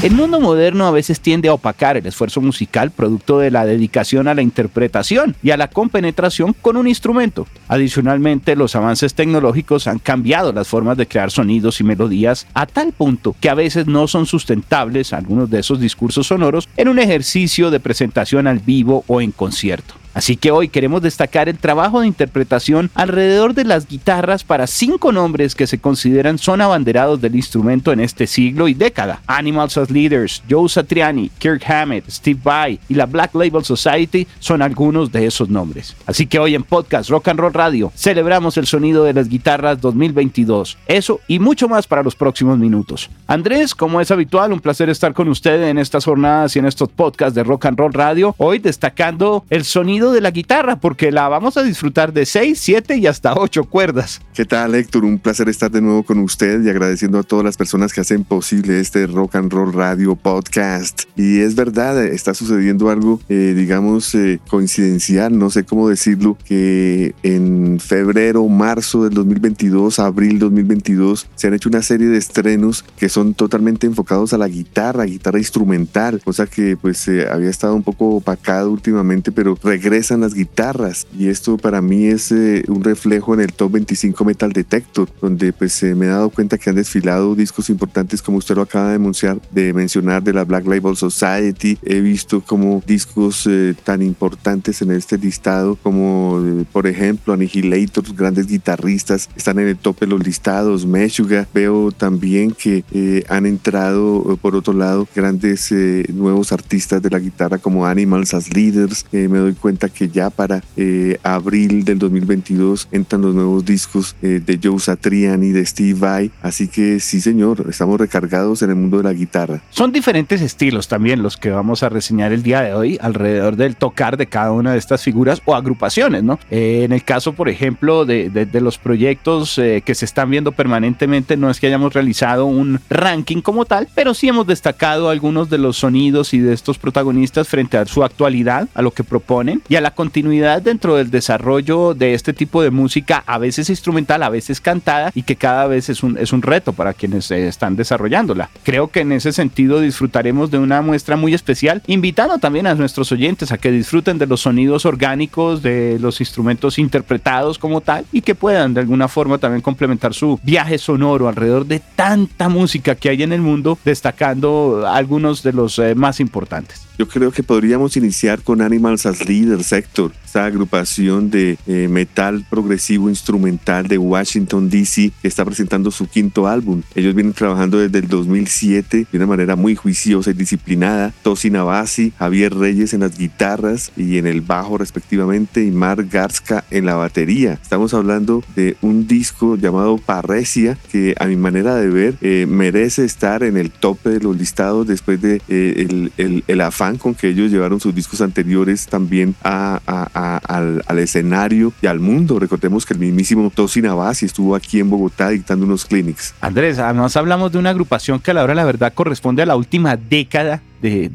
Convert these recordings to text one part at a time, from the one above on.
El mundo moderno a veces tiende a opacar el esfuerzo musical producto de la dedicación a la interpretación y a la compenetración con un instrumento. Adicionalmente, los avances tecnológicos han cambiado las formas de crear sonidos y melodías a tal punto que a veces no son sustentables algunos de esos discursos sonoros en un ejercicio de presentación al vivo o en concierto. Así que hoy queremos destacar el trabajo de interpretación alrededor de las guitarras para cinco nombres que se consideran son abanderados del instrumento en este siglo y década. Animals as Leaders, Joe Satriani, Kirk Hammett, Steve Vai y la Black Label Society son algunos de esos nombres. Así que hoy en Podcast Rock and Roll Radio celebramos el sonido de las guitarras 2022. Eso y mucho más para los próximos minutos. Andrés, como es habitual, un placer estar con ustedes en estas jornadas y en estos podcasts de Rock and Roll Radio. Hoy destacando el sonido de la guitarra, porque la vamos a disfrutar de 6, 7 y hasta 8 cuerdas. ¿Qué tal, Héctor? Un placer estar de nuevo con usted y agradeciendo a todas las personas que hacen posible este Rock and Roll Radio Podcast. Y es verdad, está sucediendo algo, eh, digamos, eh, coincidencial, no sé cómo decirlo, que en febrero, marzo del 2022, abril 2022, se han hecho una serie de estrenos que son totalmente enfocados a la guitarra, guitarra instrumental, cosa que pues eh, había estado un poco opacado últimamente, pero regresa regresan las guitarras y esto para mí es eh, un reflejo en el Top 25 Metal Detector, donde pues eh, me he dado cuenta que han desfilado discos importantes como usted lo acaba de anunciar, de mencionar de la Black Label Society. He visto como discos eh, tan importantes en este listado como por ejemplo Annihilator, grandes guitarristas están en el top de los listados, Meshuga. Veo también que han entrado por otro lado grandes nuevos artistas de la guitarra como Animals as Leaders. me doy cuenta que ya para eh, abril del 2022 entran los nuevos discos eh, de Joe Satriani, de Steve Vai. Así que sí, señor, estamos recargados en el mundo de la guitarra. Son diferentes estilos también los que vamos a reseñar el día de hoy alrededor del tocar de cada una de estas figuras o agrupaciones, ¿no? Eh, en el caso, por ejemplo, de, de, los proyectos que se están viendo permanentemente, no es que hayamos realizado un ranking como tal, pero sí hemos destacado algunos de los sonidos y de estos protagonistas frente a su actualidad, a lo que proponen y a la continuidad dentro del desarrollo de este tipo de música, a veces instrumental, a veces cantada, y que cada vez es un, es un reto para quienes están desarrollándola. Creo que en ese sentido disfrutaremos de una muestra muy especial, invitando también a nuestros oyentes a que disfruten de los sonidos orgánicos, de los instrumentos interpretados como tal, y que puedan de alguna forma también complementar su viaje sonoro alrededor de tanta música que hay en el mundo, destacando algunos de los eh, más importantes. Yo creo que podríamos iniciar con Animals as Leader Sector, esta agrupación de eh, metal progresivo instrumental de Washington, D.C., que está presentando su quinto álbum. Ellos vienen trabajando desde el 2007 de una manera muy juiciosa y disciplinada. Tosi Navasi, Javier Reyes en las guitarras y en el bajo respectivamente, y Mark Garska en la batería. Estamos hablando de un disco llamado Parresia, que a mi manera de ver eh, merece estar en el tope de los listados después de eh, el, el afán con que ellos llevaron sus discos anteriores también al, escenario y al mundo. Recordemos que el mismísimo Tosi Navasi estuvo aquí en Bogotá dictando unos clinics. Andrés, además hablamos de una agrupación que a la hora la verdad corresponde a la última década de,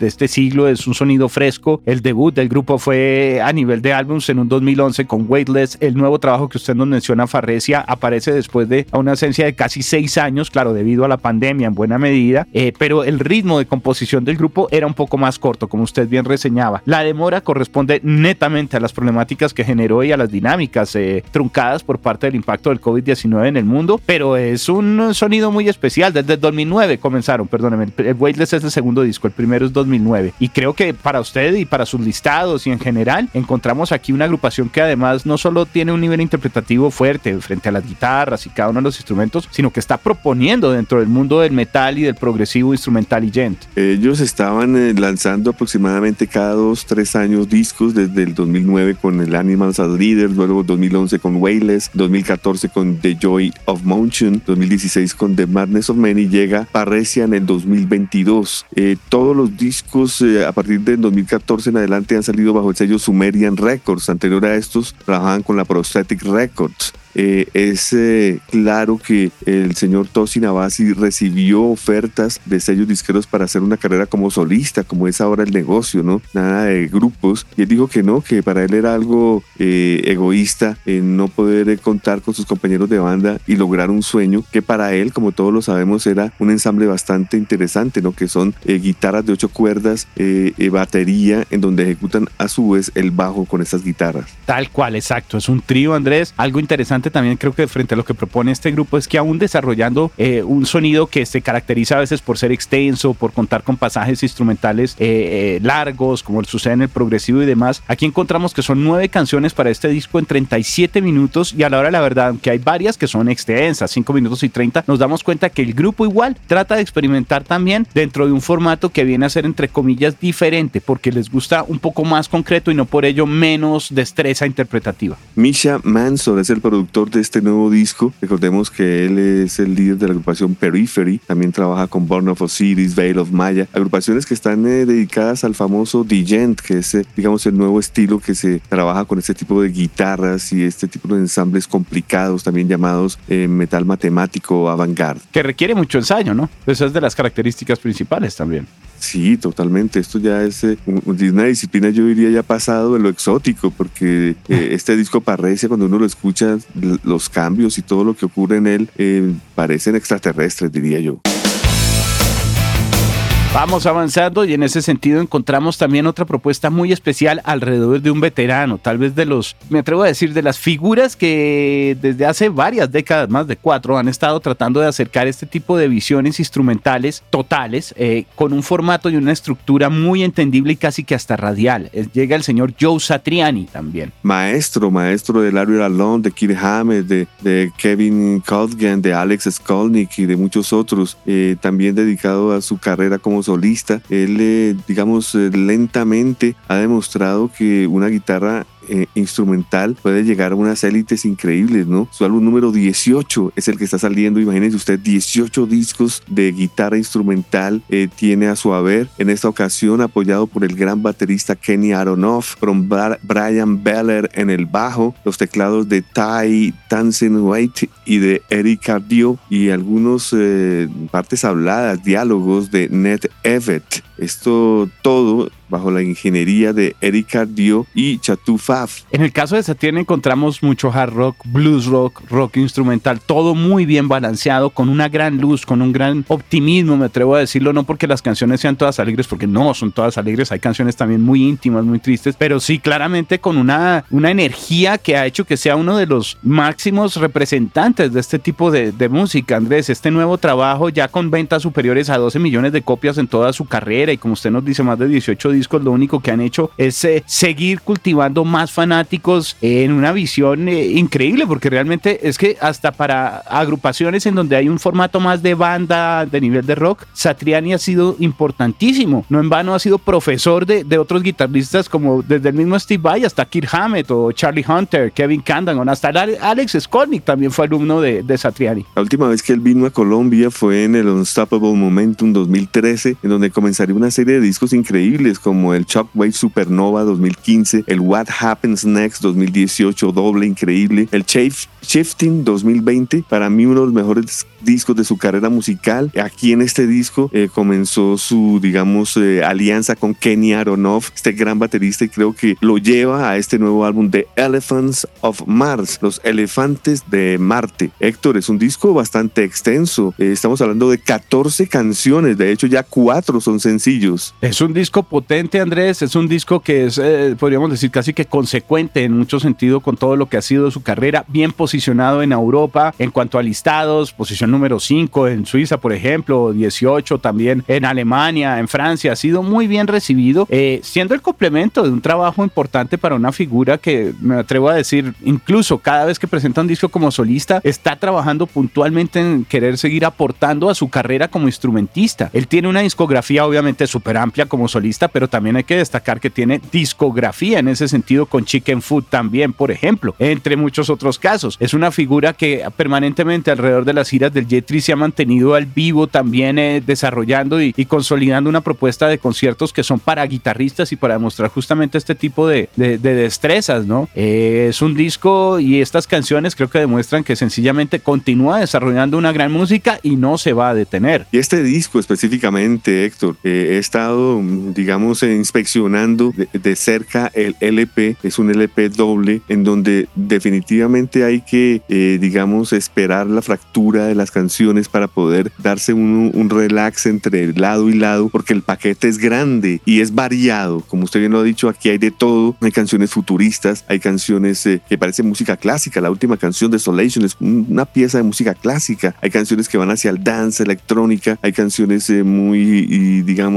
este siglo, es un sonido fresco. El debut del grupo fue a nivel de álbums en un 2011 con Weightless. El nuevo trabajo que usted nos menciona, Farresia, aparece después de una ausencia de casi seis años, claro, debido a la pandemia en buena medida, eh, pero el ritmo de composición del grupo era un poco más corto, como usted bien reseñaba. La demora corresponde netamente a las problemáticas que generó y a las dinámicas eh, truncadas por parte del impacto del COVID-19 en el mundo, pero es un sonido muy especial. Desde el 2009 comenzaron, perdóneme, el Weightless es el segundo disco, el primero es 2009. Y creo que para usted y para sus listados y en general, encontramos aquí una agrupación que además no solo tiene un nivel interpretativo fuerte frente a las guitarras y cada uno de los instrumentos, sino que está proponiendo dentro del mundo del metal y del progresivo instrumental y gent. Ellos estaban eh, lanzando aproximadamente cada dos, tres años discos desde el 2009 con el Animals as Leaders, luego 2011 con Wayless, 2014 con The Joy of Motion, 2016 con The Madness of Men y llega Parresia en el 2022. Eh, todos los discos eh, a partir del 2014 en adelante han salido bajo el sello Sumerian Records. Anterior a estos trabajaban con la Prosthetic Records. Eh, es eh, claro que el señor Tosi Navasi recibió ofertas de sellos disqueros para hacer una carrera como solista, como es ahora el negocio, ¿no? Nada de grupos. Y él dijo que no, que para él era algo eh, egoísta no poder contar con sus compañeros de banda y lograr un sueño que para él, como todos lo sabemos, era un ensamble bastante interesante, ¿no? Que son guitarras de ocho cuerdas, batería, en donde ejecutan a su vez el bajo con estas guitarras. Tal cual, exacto. Es un trío, Andrés. Algo interesante también creo que frente a lo que propone este grupo es que aún desarrollando eh, un sonido que se caracteriza a veces por ser extenso, por contar con pasajes instrumentales eh, eh, largos, como sucede en el progresivo y demás, aquí encontramos que son nueve canciones para este disco en 37 minutos y a la hora de la verdad, aunque hay varias que son extensas, 5 minutos y 30, nos damos cuenta que el grupo igual trata de experimentar también dentro de un formato que viene a ser entre comillas diferente, porque les gusta un poco más concreto y no por ello menos destreza interpretativa. Misha Manson es el productor de este nuevo disco. Recordemos que él es el líder de la agrupación Periphery, también trabaja con Born of Osiris, Veil of Maya, agrupaciones que están eh, dedicadas al famoso Digent, que es, eh, digamos, el nuevo estilo que se trabaja con este tipo de guitarras y este tipo de ensambles complicados, también llamados eh, metal matemático avant-garde. Que requiere mucho ensayo, ¿no? Esa es de las características principales también. Sí, totalmente. Esto ya es una disciplina, yo diría, ya pasado de lo exótico, porque este disco parece, cuando uno lo escucha, los cambios y todo lo que ocurre en él eh, parecen extraterrestres, diría yo. Vamos avanzando y en ese sentido encontramos también otra propuesta muy especial alrededor de un veterano, tal vez de los, me atrevo a decir, de las figuras que desde hace varias décadas, más de cuatro, han estado tratando de acercar este tipo de visiones instrumentales totales eh, con un formato y una estructura muy entendible y casi que hasta radial. llega el señor Joe Satriani también. Maestro, maestro de Larry Lalonde, de Kid Hammett, de, Kevin Colgan, de Alex Skolnick y de muchos otros, eh, también dedicado a su carrera como solista, él, eh, digamos, eh, lentamente ha demostrado que una guitarra eh, instrumental puede llegar a unas élites increíbles, ¿no? Su álbum número 18 es el que está saliendo, imagínense usted, 18 discos de guitarra instrumental tiene a su haber, en esta ocasión apoyado por el gran baterista Kenny Aronoff, con Brian Beller en el bajo, los teclados de Ty Tansen White y de Eric Cardio y algunos partes habladas, diálogos de Ned Evet. Esto todo bajo la ingeniería de Eric Dio y Chatu Faf. En el caso de Saturn encontramos mucho hard rock, blues rock, rock instrumental, todo muy bien balanceado, con una gran luz, con un gran optimismo, me atrevo a decirlo, no porque las canciones sean todas alegres, porque no son todas alegres, hay canciones también muy íntimas, muy tristes, pero sí claramente con una, una energía que ha hecho que sea uno de los máximos representantes de este tipo de música, Andrés. Este nuevo trabajo ya con ventas superiores a 12 millones de copias en toda su carrera y como usted nos dice, más de 18 discos, lo único que han hecho es eh, seguir cultivando más fanáticos en una visión eh, increíble, porque realmente es que hasta para agrupaciones en donde hay un formato más de banda de nivel de rock, Satriani ha sido importantísimo. No en vano ha sido profesor de, de otros guitarristas como desde el mismo Steve Vai hasta Kirk Hammett o Charlie Hunter, Kevin Candagon, hasta Alex Skolnick también fue alumno de, de Satriani. La última vez que él vino a Colombia fue en el Unstoppable Momentum 2013, en donde comenzaría una serie de discos increíbles como el Shockwave Supernova 2015, el What Happens Next 2018, doble increíble, el Shifting 2020, para mí uno de los mejores discos de su carrera musical. Aquí en este disco eh, comenzó su, digamos, eh, alianza con Kenny Aronoff, este gran baterista, y creo que lo lleva a este nuevo álbum The Elephants of Mars, los elefantes de Marte. Héctor, es un disco bastante extenso. Eh, estamos hablando de 14 canciones, de hecho ya cuatro son sencillos es un disco potente, Andrés, es un disco que es, eh, podríamos decir, casi que consecuente en mucho sentido con todo lo que ha sido su carrera, bien posicionado en Europa en cuanto a listados, posición número 5 en Suiza, por ejemplo, 18 también en Alemania, en Francia, ha sido muy bien recibido, eh, siendo el complemento de un trabajo importante para una figura que me atrevo a decir, incluso cada vez que presenta un disco como solista, está trabajando puntualmente en querer seguir aportando a su carrera como instrumentista. Él tiene una discografía obviamente súper amplia como solista, pero también hay que destacar que tiene discografía en ese sentido con Chicken Food también, por ejemplo, entre muchos otros casos. Es una figura que permanentemente alrededor de las giras del Jetri se ha mantenido al vivo también eh, desarrollando y, consolidando una propuesta de conciertos que son para guitarristas y para demostrar justamente este tipo de, destrezas, ¿no? Eh, es un disco y estas canciones creo que demuestran que sencillamente continúa desarrollando una gran música y no se va a detener. Y este disco específicamente, Héctor, eh, he estado, digamos, inspeccionando de, cerca el LP, es un LP doble en donde definitivamente hay que, digamos, esperar la fractura de las canciones para poder darse un, un relax entre lado y lado, porque el paquete es grande y es variado. Como usted bien lo ha dicho, aquí hay de todo. Hay canciones futuristas, hay canciones eh, que parecen música clásica. La última canción de Solation es una pieza de música clásica. Hay canciones que van hacia el dance, electrónica. Hay canciones eh, muy, digamos,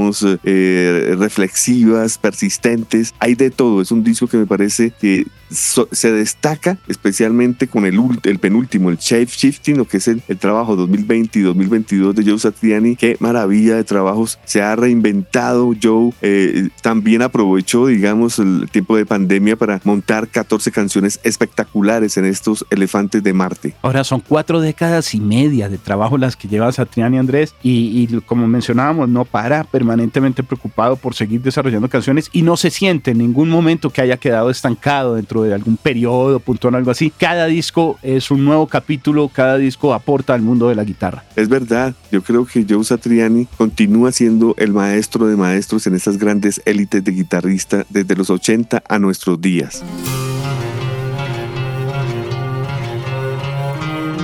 eh, reflexivas, persistentes. Hay de todo. Es un disco que me parece que se destaca especialmente con el, el penúltimo, el Shape Shifting, lo que es el, trabajo 2020 y 2022 de Joe Satriani. Qué maravilla de trabajos se ha reinventado. Joe eh, también aprovechó, digamos, el tiempo de pandemia para montar 14 canciones espectaculares en estos elefantes de Marte. Ahora son cuatro décadas y media de trabajo las que lleva Satriani Andrés y, y como mencionábamos, no para permanentemente preocupado por seguir desarrollando canciones y no se siente en ningún momento que haya quedado estancado dentro de algún periodo puntual, algo así. Cada disco es un nuevo capítulo, cada disco aporta al mundo de la guitarra. Es verdad, yo creo que Joe Satriani continúa siendo el maestro de maestros en estas grandes élites de guitarrista desde los 80 a nuestros días.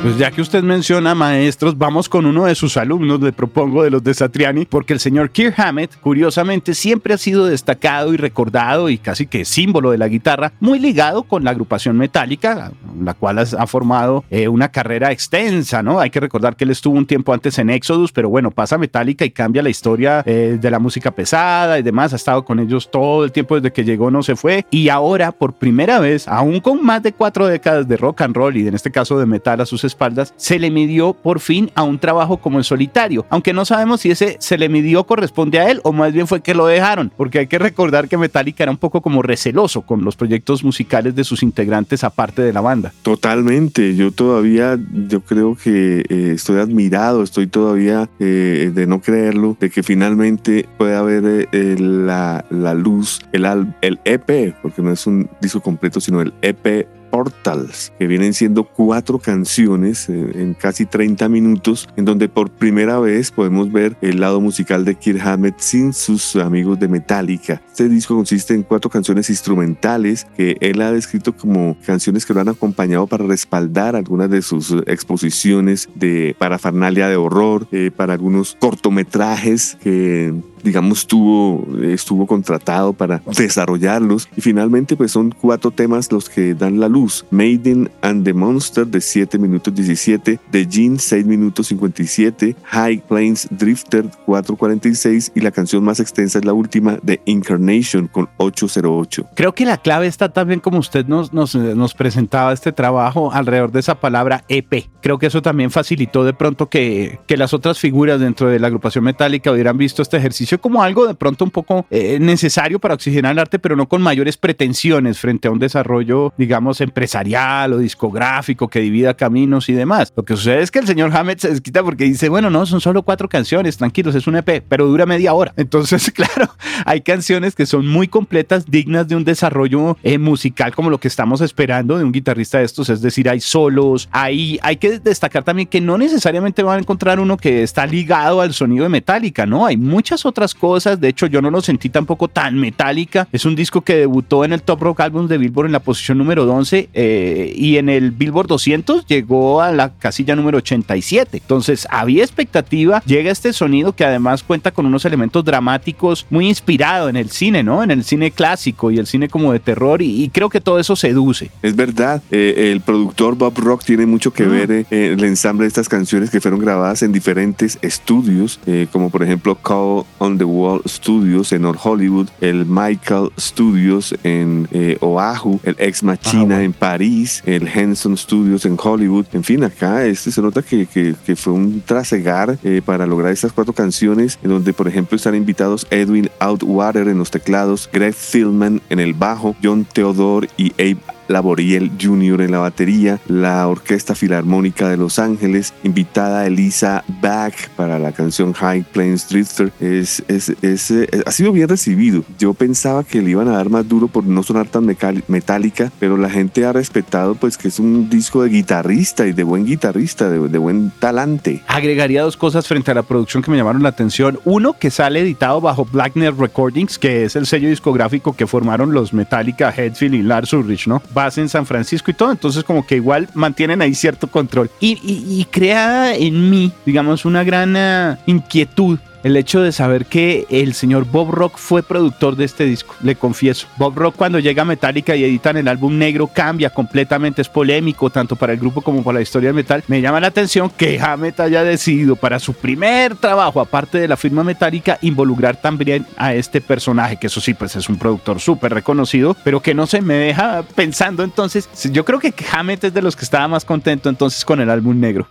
Pues ya que usted menciona maestros, vamos con uno de sus alumnos, le propongo de los de Satriani, porque el señor Kirk Hammett, curiosamente, siempre ha sido destacado y recordado y casi que símbolo de la guitarra, muy ligado con la agrupación metálica, la cual ha formado eh, una carrera extensa, ¿no? Hay que recordar que él estuvo un tiempo antes en Exodus, pero bueno, pasa Metallica y cambia la historia eh, de la música pesada y demás, ha estado con ellos todo el tiempo desde que llegó, no se fue, y ahora, por primera vez, aún con más de cuatro décadas de rock and roll y en este caso de metal a sus espaldas, se le midió por fin a un trabajo como en solitario, aunque no sabemos si ese se le midió corresponde a él o más bien fue que lo dejaron, porque hay que recordar que Metallica era un poco como receloso con los proyectos musicales de sus integrantes aparte de la banda. Totalmente, yo todavía, yo creo que eh, estoy admirado, estoy todavía eh, de no creerlo, de que finalmente puede haber eh, la, la, luz, el, el EP, porque no es un disco completo, sino el EP Portals, que vienen siendo cuatro canciones en casi 30 minutos, en donde por primera vez podemos ver el lado musical de Kirk Hammett sin sus amigos de Metallica. Este disco consiste en cuatro canciones instrumentales que él ha descrito como canciones que lo han acompañado para respaldar algunas de sus exposiciones de parafernalia de horror, eh, para algunos cortometrajes que digamos, tuvo, estuvo contratado para desarrollarlos. Y finalmente, pues son cuatro temas los que dan la luz. Maiden and the Monster de 7 minutos 17, The Gene 6 minutos 57, High Plains Drifter 4.46 y la canción más extensa es la última de Incarnation con 808. Creo que la clave está también como usted nos, nos, nos presentaba este trabajo alrededor de esa palabra EP. Creo que eso también facilitó de pronto que, que las otras figuras dentro de la agrupación metálica hubieran visto este ejercicio como algo de pronto un poco eh, necesario para oxigenar el arte, pero no con mayores pretensiones frente a un desarrollo, digamos, empresarial o discográfico que divida caminos y demás. Lo que sucede es que el señor Hammett se desquita porque dice, bueno, no, son solo cuatro canciones, tranquilos, es un EP, pero dura media hora. Entonces, claro, hay canciones que son muy completas, dignas de un desarrollo eh, musical como lo que estamos esperando de un guitarrista de estos, es decir, hay solos, hay, hay que destacar también que no necesariamente van a encontrar uno que está ligado al sonido de Metallica, ¿no? Hay muchas otras otras cosas. De hecho, yo no lo sentí tampoco tan metálica. Es un disco que debutó en el Top Rock Albums de Billboard en la posición número 11 eh, y en el Billboard 200 llegó a la casilla número 87. Entonces, había expectativa. Llega este sonido que además cuenta con unos elementos dramáticos muy inspirado en el cine, ¿no? En el cine clásico y el cine como de terror y, creo que todo eso seduce. Es verdad. Eh, el productor Bob Rock tiene mucho que ah. ver en eh, el ensamble de estas canciones que fueron grabadas en diferentes estudios, como por ejemplo Call on the Wall Studios en Old Hollywood, el Michael Studios en eh, Oahu, el Ex Machina ah, en París, el Henson Studios en Hollywood. En fin, acá este se nota que, que, fue un trasegar eh, para lograr estas cuatro canciones, en donde, por ejemplo, están invitados Edwin Outwater en los teclados, Greg Philman en el bajo, John Theodore y Abe Laboriel Jr. en la batería, la Orquesta Filarmónica de Los Ángeles, invitada Elisa Bach para la canción High Plains Drifter, es, es, es, eh, ha sido bien recibido. Yo pensaba que le iban a dar más duro por no sonar tan metálica, pero la gente ha respetado pues que es un disco de guitarrista y de buen guitarrista, de, de buen talante. Agregaría dos cosas frente a la producción que me llamaron la atención. Uno, que sale editado bajo Blackner Recordings, que es el sello discográfico que formaron los Metallica, Headfield y Lars Ulrich, ¿no? En San Francisco y todo, entonces como que igual mantienen ahí cierto control. Y, y, crea en mí, digamos, una gran eh, inquietud el hecho de saber que el señor Bob Rock fue productor de este disco, le confieso. Bob Rock cuando llega a Metallica y editan el álbum negro cambia completamente, es polémico tanto para el grupo como para la historia del metal. Me llama la atención que Hammett haya decidido para su primer trabajo, aparte de la firma Metallica, involucrar también a este personaje, que eso sí, pues es un productor súper reconocido, pero que no se me deja pensando entonces, yo creo que Hammett es de los que estaba más contento entonces con el álbum negro.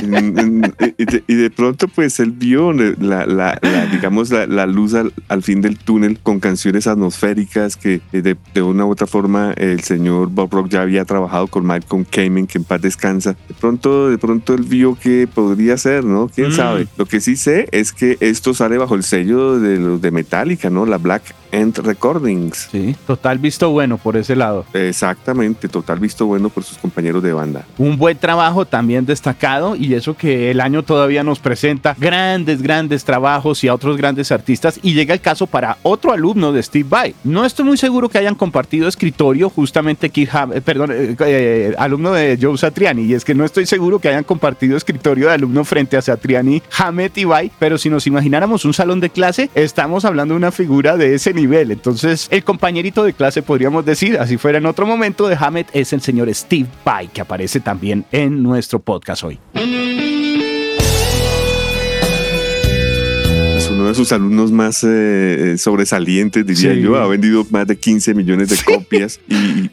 y, de, pronto pues él vio la, la, digamos, la, luz al, fin del túnel con canciones atmosféricas que eh, de, una u otra forma el señor Bob Rock ya había trabajado con Malcolm Kamen, que en paz descansa. De pronto, de pronto él vio que podría ser, ¿no? ¿Quién mm. sabe? Lo que sí sé es que esto sale bajo el sello de los de Metallica, ¿no? La Black End Recordings. Sí, total visto bueno por ese lado. Exactamente, total visto bueno por sus compañeros de banda. Un buen trabajo también destacado y eso que el año todavía nos presenta grandes, grandes trabajos y a otros grandes artistas y llega el caso para otro alumno de Steve Vai. No estoy muy seguro que hayan compartido escritorio justamente Keith eh, perdón, eh, eh, alumno de Joe Satriani y es que no estoy seguro que hayan compartido escritorio de alumno frente a Satriani, Hammett y Vai, pero si nos imagináramos un salón de clase, estamos hablando de una figura de ese nivel entonces, el compañerito de clase, podríamos decir, así fuera en otro momento, de Hammett, es el señor Steve Vai, que aparece también en nuestro podcast hoy. De sus alumnos más eh, eh, sobresalientes, diría yo. Ha vendido más de 15 millones de copias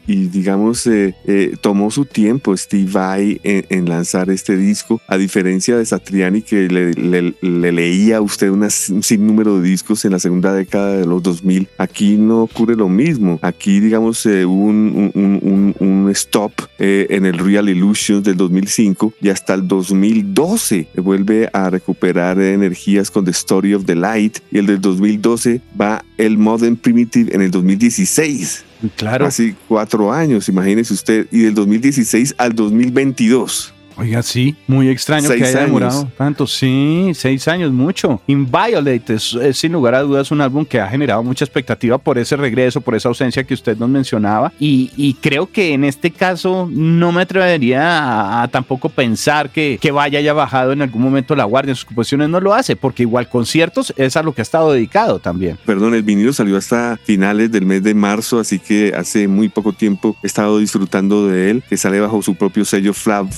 y, digamos, eh, tomó su tiempo Steve Vai en, lanzar este disco, a diferencia de Satriani que le, leía a usted un sinnúmero de discos en la segunda década de los 2000. Aquí no ocurre lo mismo. Aquí, digamos, hubo un, un, un, stop en el Real Illusions del 2005 y hasta el 2012 vuelve a recuperar energías con The Story of the Light y el del 2012 va el Modern Primitive en el 2016. Claro. Así cuatro años, imagínese usted, y del 2016 al 2022. Oiga, sí, muy extraño que haya demorado tanto. Sí, seis años, mucho. Inviolate es, sin lugar a dudas un álbum que ha generado mucha expectativa por ese regreso, por esa ausencia que usted nos mencionaba. Y, creo que en este caso no me atrevería a, tampoco pensar que, que, vaya haya bajado en algún momento la guardia en sus composiciones. No lo hace, porque igual conciertos es a lo que ha estado dedicado también. Perdón, el vinilo salió hasta finales del mes de marzo, así que hace muy poco tiempo he estado disfrutando de él, que sale bajo su propio sello Flav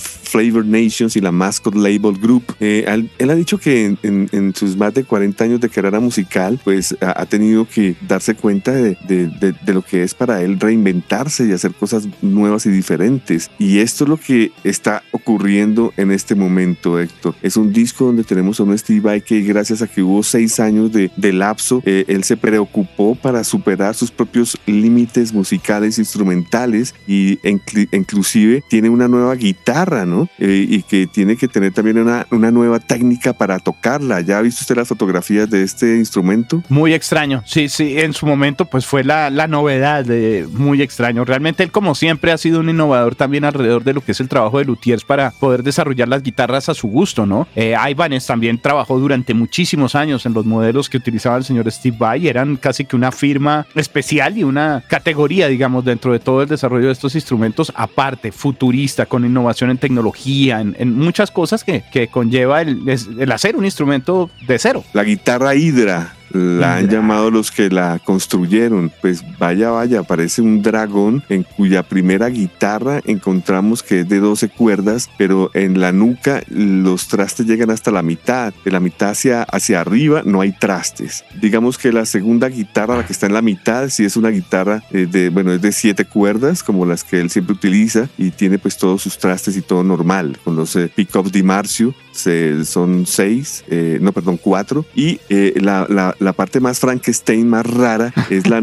Flavor Nations y la Mascot Label Group. Eh, él, ha dicho que en, sus más de 40 años de carrera musical, pues ha, tenido que darse cuenta de, lo que es para él reinventarse y hacer cosas nuevas y diferentes. Y esto es lo que está ocurriendo en este momento, Héctor. Es un disco donde tenemos a un Steve Vai que gracias a que hubo seis años de, lapso, eh, él se preocupó para superar sus propios límites musicales, instrumentales y inclusive tiene una nueva guitarra, ¿no? Eh, y que tiene que tener también una, una nueva técnica para tocarla. ¿Ya ha visto usted las fotografías de este instrumento? Muy extraño, sí, sí, en su momento pues fue la, la novedad, de, muy extraño. Realmente él como siempre ha sido un innovador también alrededor de lo que es el trabajo de luthiers para poder desarrollar las guitarras a su gusto, ¿no? Eh, también trabajó durante muchísimos años en los modelos que utilizaba el señor Steve Vai, eran casi que una firma especial y una categoría, digamos, dentro de todo el desarrollo de estos instrumentos, aparte, futurista, con innovación en tecnología, en, muchas cosas que, que conlleva el, el hacer un instrumento de cero. La guitarra Hydra la han llamado los que la construyeron. Pues vaya, vaya, parece un dragón en cuya primera guitarra encontramos que es de 12 cuerdas, pero en la nuca los trastes llegan hasta la mitad. De la mitad hacia, hacia arriba no hay trastes. Digamos que la segunda guitarra, la que está en la mitad, sí es una guitarra eh, de, bueno, es de 7 cuerdas, como las que él siempre utiliza, y tiene pues todos sus trastes y todo normal, con los eh, pickups Di Marcio, son 6, eh, no, perdón, 4, y la, la la parte más Frankenstein, más rara, es la,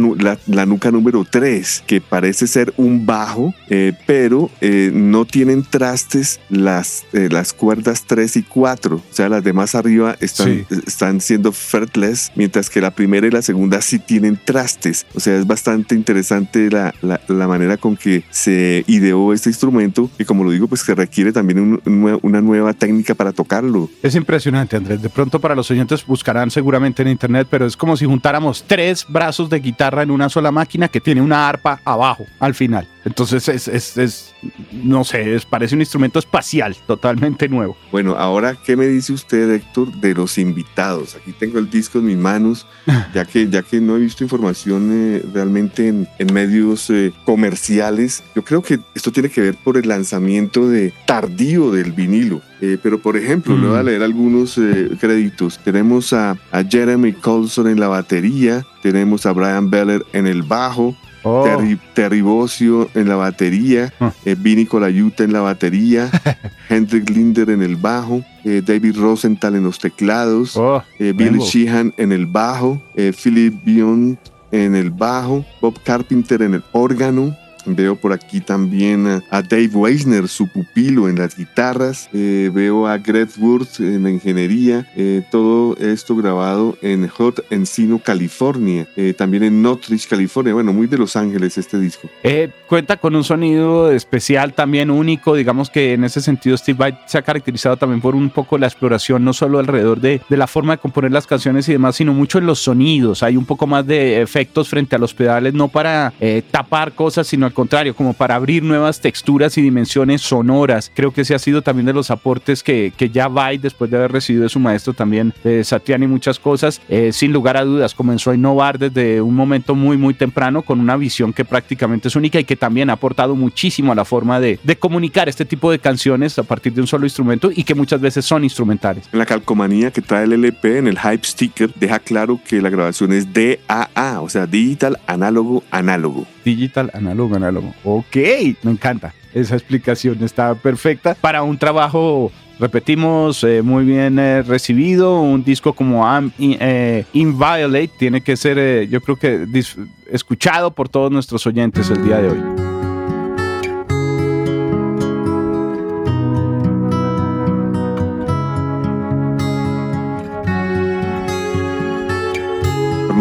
la, nuca número 3, que parece ser un bajo, eh, pero eh, no tienen trastes las, eh, las cuerdas 3 y 4. O sea, las demás arriba están, están siendo fretless, mientras que la primera y la segunda sí tienen trastes. O sea, es bastante interesante la, la, manera con que se ideó este instrumento, y como lo digo, pues que requiere también una nueva técnica para tocarlo. Es impresionante, Andrés. De pronto para los oyentes buscarán seguramente en internet pero es como si juntáramos tres brazos de guitarra en una sola máquina que tiene una arpa abajo al final. Entonces es, es, es no sé, es, parece un instrumento espacial totalmente nuevo. Bueno, ahora, ¿qué me dice usted, Héctor, de los invitados? Aquí tengo el disco en mis manos, ya que, ya que no he visto información eh, realmente en, en medios eh, comerciales. Yo creo que esto tiene que ver por el lanzamiento de tardío del vinilo. Eh, pero, por ejemplo, le voy a mm. leer algunos créditos. Tenemos a, a Jeremy Colson en la batería, tenemos a Brian Beller en el bajo, Oh. Terry, Bocio en la batería, oh. eh, Vinny Colayuta en la batería, Hendrik Linder en el bajo, eh, David Rosenthal en los teclados, oh, eh, Billy Sheehan en el bajo, Philip Bion en el bajo, Bob Carpenter en el órgano, Veo por aquí también a, Dave Weisner, su pupilo en las guitarras. Eh, veo a Greg Wurth en la ingeniería. Eh, todo esto grabado en Hot Encino, California. Eh, también en Northridge, California. Bueno, muy de Los Ángeles este disco. cuenta con un sonido especial también único. Digamos que en ese sentido Steve Vai se ha caracterizado también por un poco la exploración, no solo alrededor de, de la forma de componer las canciones y demás, sino mucho en los sonidos. Hay un poco más de efectos frente a los pedales, no para tapar cosas, sino al contrario, como para abrir nuevas texturas y dimensiones sonoras. Creo que ese ha sido también de los aportes que, que ya va después de haber recibido de su maestro también, de Satriani, muchas cosas. Eh, sin lugar a dudas, comenzó a innovar desde un momento muy, muy temprano con una visión que prácticamente es única y que también ha aportado muchísimo a la forma de, de comunicar este tipo de canciones a partir de un solo instrumento y que muchas veces son instrumentales. En la calcomanía que trae el LP, en el Hype Sticker, deja claro que la grabación es DAA, o sea, Digital Análogo Análogo. Digital Análogo Análogo. Ok, me encanta. Esa explicación está perfecta para un trabajo repetimos, eh, muy bien eh, recibido. Un disco como I'm eh, Inviolate tiene que ser, yo creo que, escuchado por todos nuestros oyentes el día de hoy.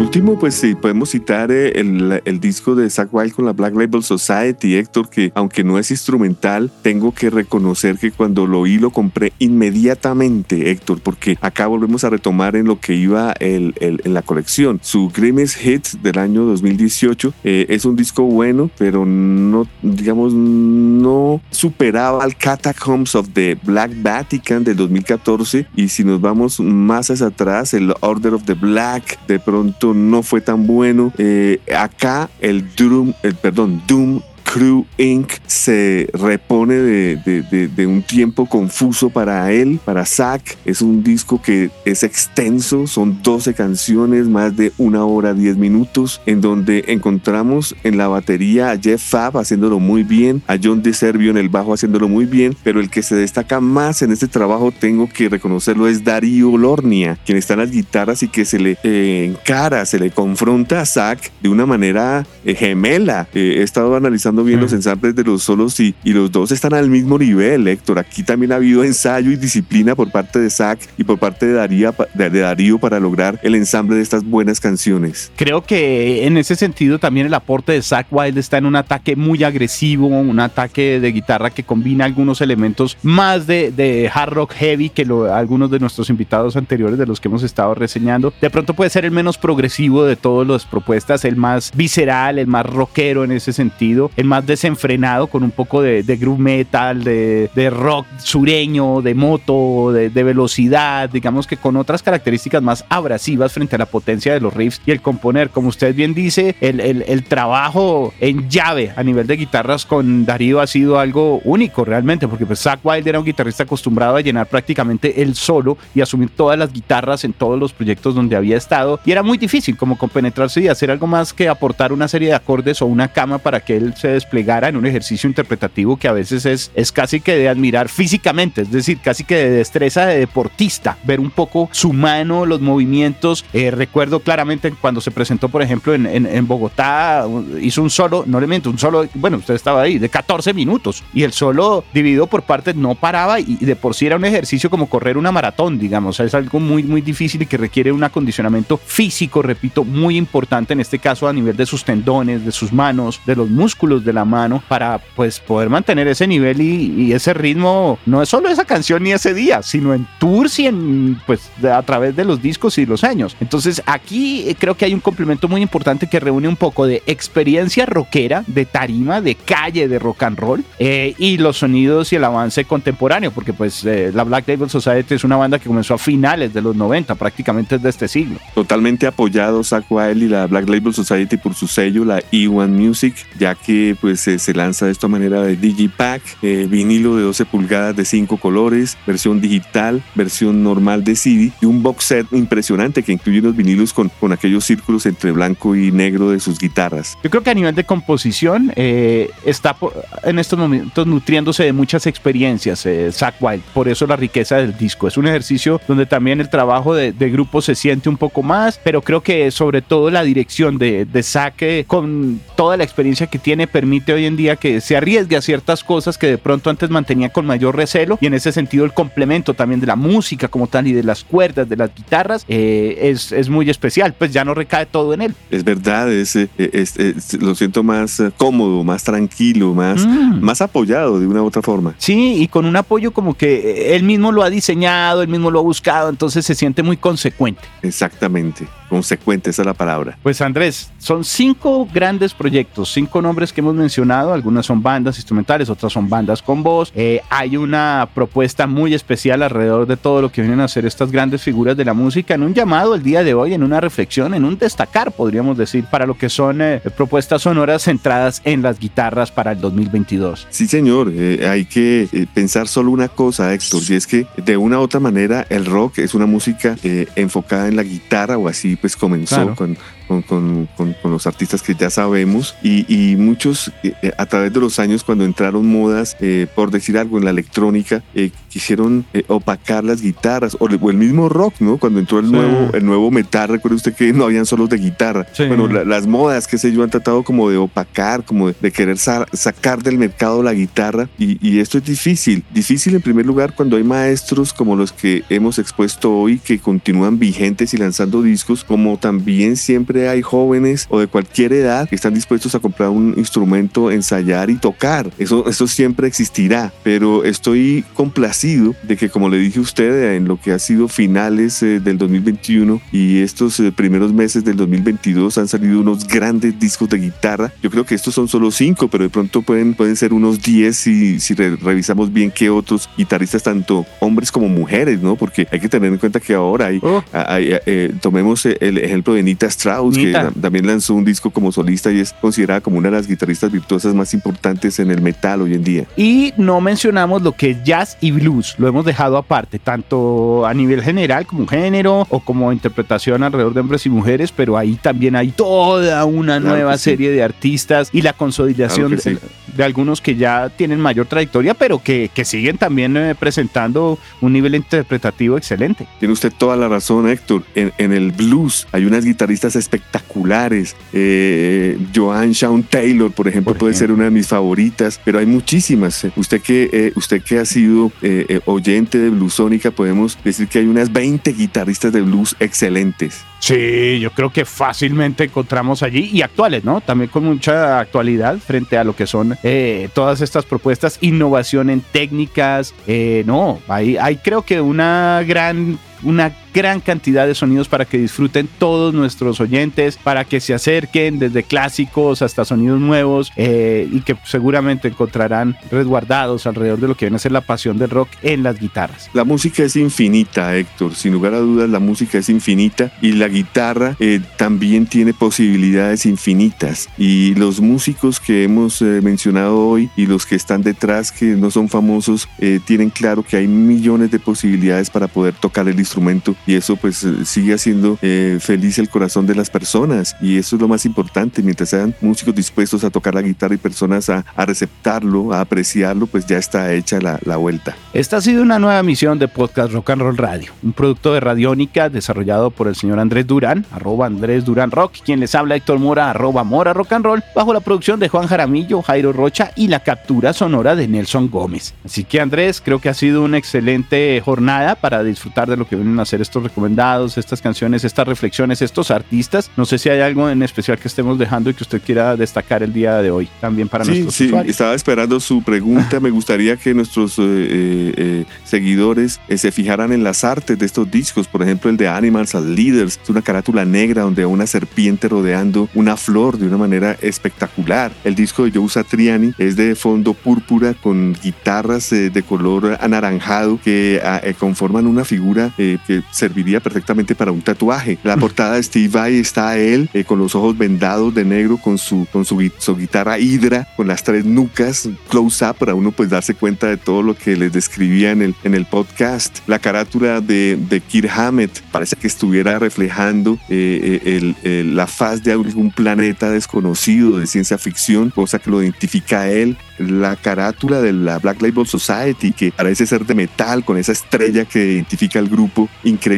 Último, pues sí, podemos citar eh, el, disco de Zach Wild con la Black Label Society, Héctor, que aunque no es instrumental, tengo que reconocer que cuando lo oí lo compré inmediatamente, Héctor, porque acá volvemos a retomar en lo que iba en la colección. Su Grimmest Hits del año 2018 eh, es un disco bueno, pero no, digamos, no superaba al Catacombs of the Black Vatican del 2014. Y si nos vamos más hacia atrás, el Order of the Black, de pronto no fue tan bueno. Eh, acá el Doom, el, perdón, Doom Crew Inc. se repone de, un tiempo confuso para él, para Zack. Es un disco que es extenso, son 12 canciones, más de una hora 10 minutos, en donde encontramos en la batería a Jeff Fab haciéndolo muy bien, a John DeServio en el bajo haciéndolo muy bien, pero el que se destaca más en este trabajo, tengo que reconocerlo, es Darío Lornia, quien está en las guitarras y que se le eh, encara, se le confronta a Zack de una manera eh, gemela. Eh, he estado analizando escuchando bien los ensambles de los solos y, y los dos están al mismo nivel, Héctor. Aquí también ha habido ensayo y disciplina por parte de Zach y por parte de, Daría, de, Darío para lograr el ensamble de estas buenas canciones. Creo que en ese sentido también el aporte de Zach Wild está en un ataque muy agresivo, un ataque de guitarra que combina algunos elementos más de, de hard rock heavy que lo, algunos de nuestros invitados anteriores de los que hemos estado reseñando. De pronto puede ser el menos progresivo de todas las propuestas, el más visceral, el más rockero en ese sentido, el más desenfrenado con un poco de, de groove metal, de, de, rock sureño, de moto, de, de, velocidad, digamos que con otras características más abrasivas frente a la potencia de los riffs y el componer. Como usted bien dice, el, el, el trabajo en llave a nivel de guitarras con Darío ha sido algo único realmente, porque pues Zach Wild era un guitarrista acostumbrado a llenar prácticamente el solo y asumir todas las guitarras en todos los proyectos donde había estado y era muy difícil como compenetrarse y hacer algo más que aportar una serie de acordes o una cama para que él se desplegara en un ejercicio interpretativo que a veces es, es casi que de admirar físicamente, es decir, casi que de destreza de deportista, ver un poco su mano, los movimientos. Eh, recuerdo claramente cuando se presentó, por ejemplo, en, en, en, Bogotá, hizo un solo, no le miento, un solo, bueno, usted estaba ahí, de 14 minutos y el solo dividido por partes no paraba y de por sí era un ejercicio como correr una maratón, digamos, es algo muy, muy difícil y que requiere un acondicionamiento físico, repito, muy importante en este caso a nivel de sus tendones, de sus manos, de los músculos de la mano, para pues poder mantener ese nivel y, y ese ritmo, no es solo esa canción ni ese día, sino en tours y en pues de, a través de los discos y los años. Entonces aquí creo que hay un complemento muy importante que reúne un poco de experiencia rockera, de tarima, de calle, de rock and roll eh, y los sonidos y el avance contemporáneo, porque pues eh, la Black Label Society es una banda que comenzó a finales de los 90, prácticamente de este siglo. Totalmente apoyado Zach Wild y la Black Label Society por su sello, la E1 Music, ya que pues eh, se lanza de esta manera de Digipack, eh, vinilo de 12 pulgadas de 5 colores, versión digital, versión normal de CD y un box set impresionante que incluye unos vinilos con, con aquellos círculos entre blanco y negro de sus guitarras. Yo creo que a nivel de composición eh, está en estos momentos nutriéndose de muchas experiencias eh, Zach Wild, por eso la riqueza del disco. Es un ejercicio donde también el trabajo de, de grupo se siente un poco más, pero creo que sobre todo la dirección de, de eh, con toda la experiencia que tiene permite hoy en día que se arriesgue a ciertas cosas que de pronto antes mantenía con mayor recelo y en ese sentido el complemento también de la música como tal y de las cuerdas, de las guitarras eh, es, es, muy especial, pues ya no recae todo en él. Es verdad, es, es, es lo siento más cómodo, más tranquilo, más, mm. más apoyado de una u otra forma. Sí, y con un apoyo como que él mismo lo ha diseñado, él mismo lo ha buscado, entonces se siente muy consecuente. Exactamente, consecuente, esa es la palabra. Pues Andrés, son cinco grandes proyectos, cinco nombres que hemos mencionado, algunas son bandas instrumentales, otras son bandas con voz. Eh, hay una propuesta muy especial alrededor de todo lo que vienen a ser estas grandes figuras de la música en un llamado el día de hoy, en una reflexión, en un destacar, podríamos decir, para lo que son eh, propuestas sonoras centradas en las guitarras para el 2022. Sí, señor, eh, hay que pensar solo una cosa, Héctor, y es que de una u otra manera el rock es una música enfocada en la guitarra o así pues comenzó claro. con, con, con, con, con, los artistas que ya sabemos y, y muchos eh, a través de los años cuando entraron modas, eh, por decir algo, en la electrónica, eh, quisieron opacar las guitarras o, o, el mismo rock, ¿no? Cuando entró el, sí. nuevo, el nuevo metal, recuerde usted que no habían solos de guitarra. Sí. Bueno, la, las modas, qué sé yo, han tratado como de opacar, como de, de querer sa sacar del mercado la guitarra y, y esto es difícil. Difícil en primer lugar cuando hay maestros como los que hemos expuesto hoy que continúan vigentes y lanzando discos, como también siempre hay jóvenes o de cualquier edad que están dispuestos a comprar un instrumento, ensayar y tocar. Eso, eso siempre existirá, pero estoy complacido de que, como le dije a usted, en lo que ha sido finales eh, del 2021 y estos eh, primeros meses del 2022 han salido unos grandes discos de guitarra. Yo creo que estos son solo cinco, pero de pronto pueden, pueden ser unos diez si, si re revisamos bien que otros guitarristas, tanto hombres como mujeres, ¿no? Porque hay que tener en cuenta que ahora hay, oh. hay eh, tomemos el ejemplo de Nita Strauss, Que también lanzó un disco como solista y es considerada como una de las guitarristas virtuosas más importantes en el metal hoy en día. Y no mencionamos lo que es jazz y blues, lo hemos dejado aparte, tanto a nivel general como género o como interpretación alrededor de hombres y mujeres, pero ahí también hay toda una claro nueva serie sí. de artistas y la consolidación, claro sí. De algunos que ya tienen mayor trayectoria, pero que, que siguen también eh, presentando un nivel interpretativo excelente. Tiene usted toda la razón, Héctor. En, en el blues hay unas guitarristas espectaculares. Eh, Joan Shawn Taylor, por ejemplo, Por puede ejemplo. ser una de mis favoritas, pero hay muchísimas. Usted que, eh, usted que ha sido eh, eh, oyente de Bluesónica, podemos decir que hay unas 20 guitarristas de blues excelentes. Sí, yo creo que fácilmente encontramos allí y actuales, ¿no? También con mucha actualidad frente a lo que son eh, todas estas propuestas, innovación en técnicas, eh, no, hay, hay creo que una gran una gran cantidad de sonidos para que disfruten todos nuestros oyentes, para que se acerquen desde clásicos hasta sonidos nuevos eh, y que seguramente encontrarán resguardados alrededor de lo que viene a ser la pasión del rock en las guitarras. La música es infinita, Héctor. Sin lugar a dudas, la música es infinita y la guitarra eh, también tiene posibilidades infinitas. Y los músicos que hemos eh, mencionado hoy y los que están detrás, que no son famosos, tienen claro que hay millones de posibilidades para poder tocar el instrumento y eso pues eh, sigue haciendo eh, feliz el corazón de las personas y eso es lo más importante. Mientras sean músicos dispuestos a tocar la guitarra y personas a, a receptarlo, a apreciarlo, pues ya está hecha la, la vuelta. Esta ha sido una nueva misión de Podcast Rock and Roll Radio, un producto de Radiónica desarrollado por el señor Andrés Durán, arroba Andrés Durán Rock, quien les habla Héctor Mora, arroba Mora Rock and Roll, bajo la producción de Juan Jaramillo, Jairo Rocha y la captura sonora de Nelson Gómez. Así que Andrés, creo que ha sido una excelente jornada para disfrutar de lo que vienen a hacer recomendados, estas canciones, estas reflexiones, estos artistas. No sé si hay algo en especial que estemos dejando y que usted quiera destacar el día de hoy también para Sí, nuestros sí, usuarios. estaba esperando su pregunta. Me gustaría que nuestros eh, eh, eh, seguidores eh, se fijaran en las artes de estos discos. Por ejemplo, el de Animals as Leaders. Es una carátula negra donde una serpiente rodeando una flor de una manera espectacular. El disco de Joe Satriani es de fondo púrpura con guitarras de color anaranjado que ah, conforman una figura que serviría perfectamente para un tatuaje. La portada de Steve Vai está él eh, con los ojos vendados de negro con su, con su, su guitarra hidra, con las tres nucas, close up, para uno pues darse cuenta de todo lo que les describía en el, en el podcast. La carátula de, de Kirk Hammett parece que estuviera reflejando eh, eh, el- el- la faz de algún planeta desconocido de ciencia ficción, cosa que lo identifica a él. La carátula de la Black Label Society, que parece ser de metal, con esa estrella que identifica al grupo, increíble.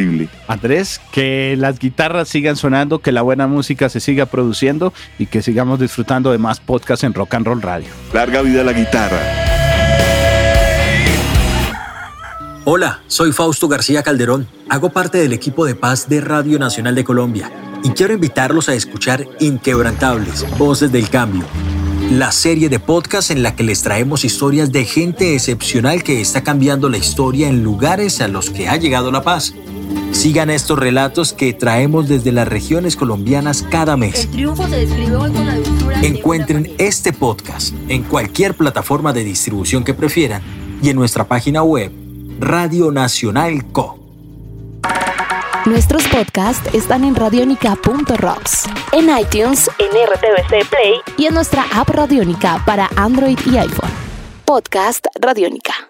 Andrés, que las guitarras sigan sonando, que la buena música se siga produciendo y que sigamos disfrutando de más podcasts en Rock and Roll Radio. Larga vida a la guitarra. Hola, soy Fausto García Calderón. Hago parte del equipo de paz de Radio Nacional de Colombia y quiero invitarlos a escuchar Inquebrantables, Voces del Cambio, la serie de podcast en la que les traemos historias de gente excepcional que está cambiando la historia en lugares a los que ha llegado la paz. Sigan estos relatos que traemos desde las regiones colombianas cada mes. El triunfo se describe hoy con la dulzura Encuentren este podcast en cualquier plataforma de distribución que prefieran y en nuestra página web Radio Nacional Co. Nuestros podcasts están en radionica.rocks, en iTunes, en RTVC Play y en nuestra app Radionica para Android y iPhone. Podcast Radionica.